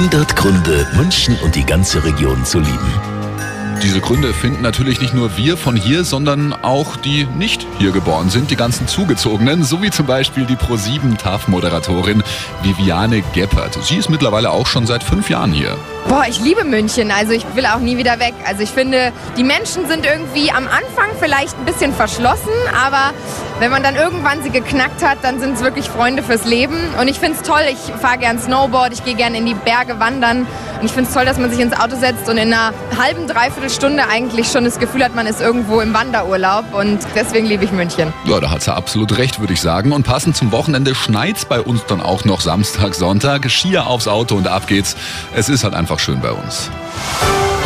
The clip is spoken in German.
100 Gründe, München und die ganze Region zu lieben. Diese Gründe finden natürlich nicht nur wir von hier, sondern auch die nicht hier geboren sind, die ganzen Zugezogenen, so wie zum Beispiel die Pro7 TAF-Moderatorin Viviane Geppert. Sie ist mittlerweile auch schon seit fünf Jahren hier. Boah, ich liebe München. Also ich will auch nie wieder weg. Also ich finde, die Menschen sind irgendwie am Anfang vielleicht ein bisschen verschlossen, aber wenn man dann irgendwann sie geknackt hat, dann sind es wirklich Freunde fürs Leben. Und ich finde es toll. Ich fahre gern Snowboard, ich gehe gern in die Berge wandern. Und ich finde es toll, dass man sich ins Auto setzt und in einer halben, dreiviertel Stunde eigentlich schon das Gefühl hat, man ist irgendwo im Wanderurlaub. Und deswegen liebe ich München. Ja, da hat sie absolut recht, würde ich sagen. Und passend zum Wochenende schneit's bei uns dann auch noch Samstag, Sonntag. Skier aufs Auto und ab geht's. Es ist halt einfach schön bei uns.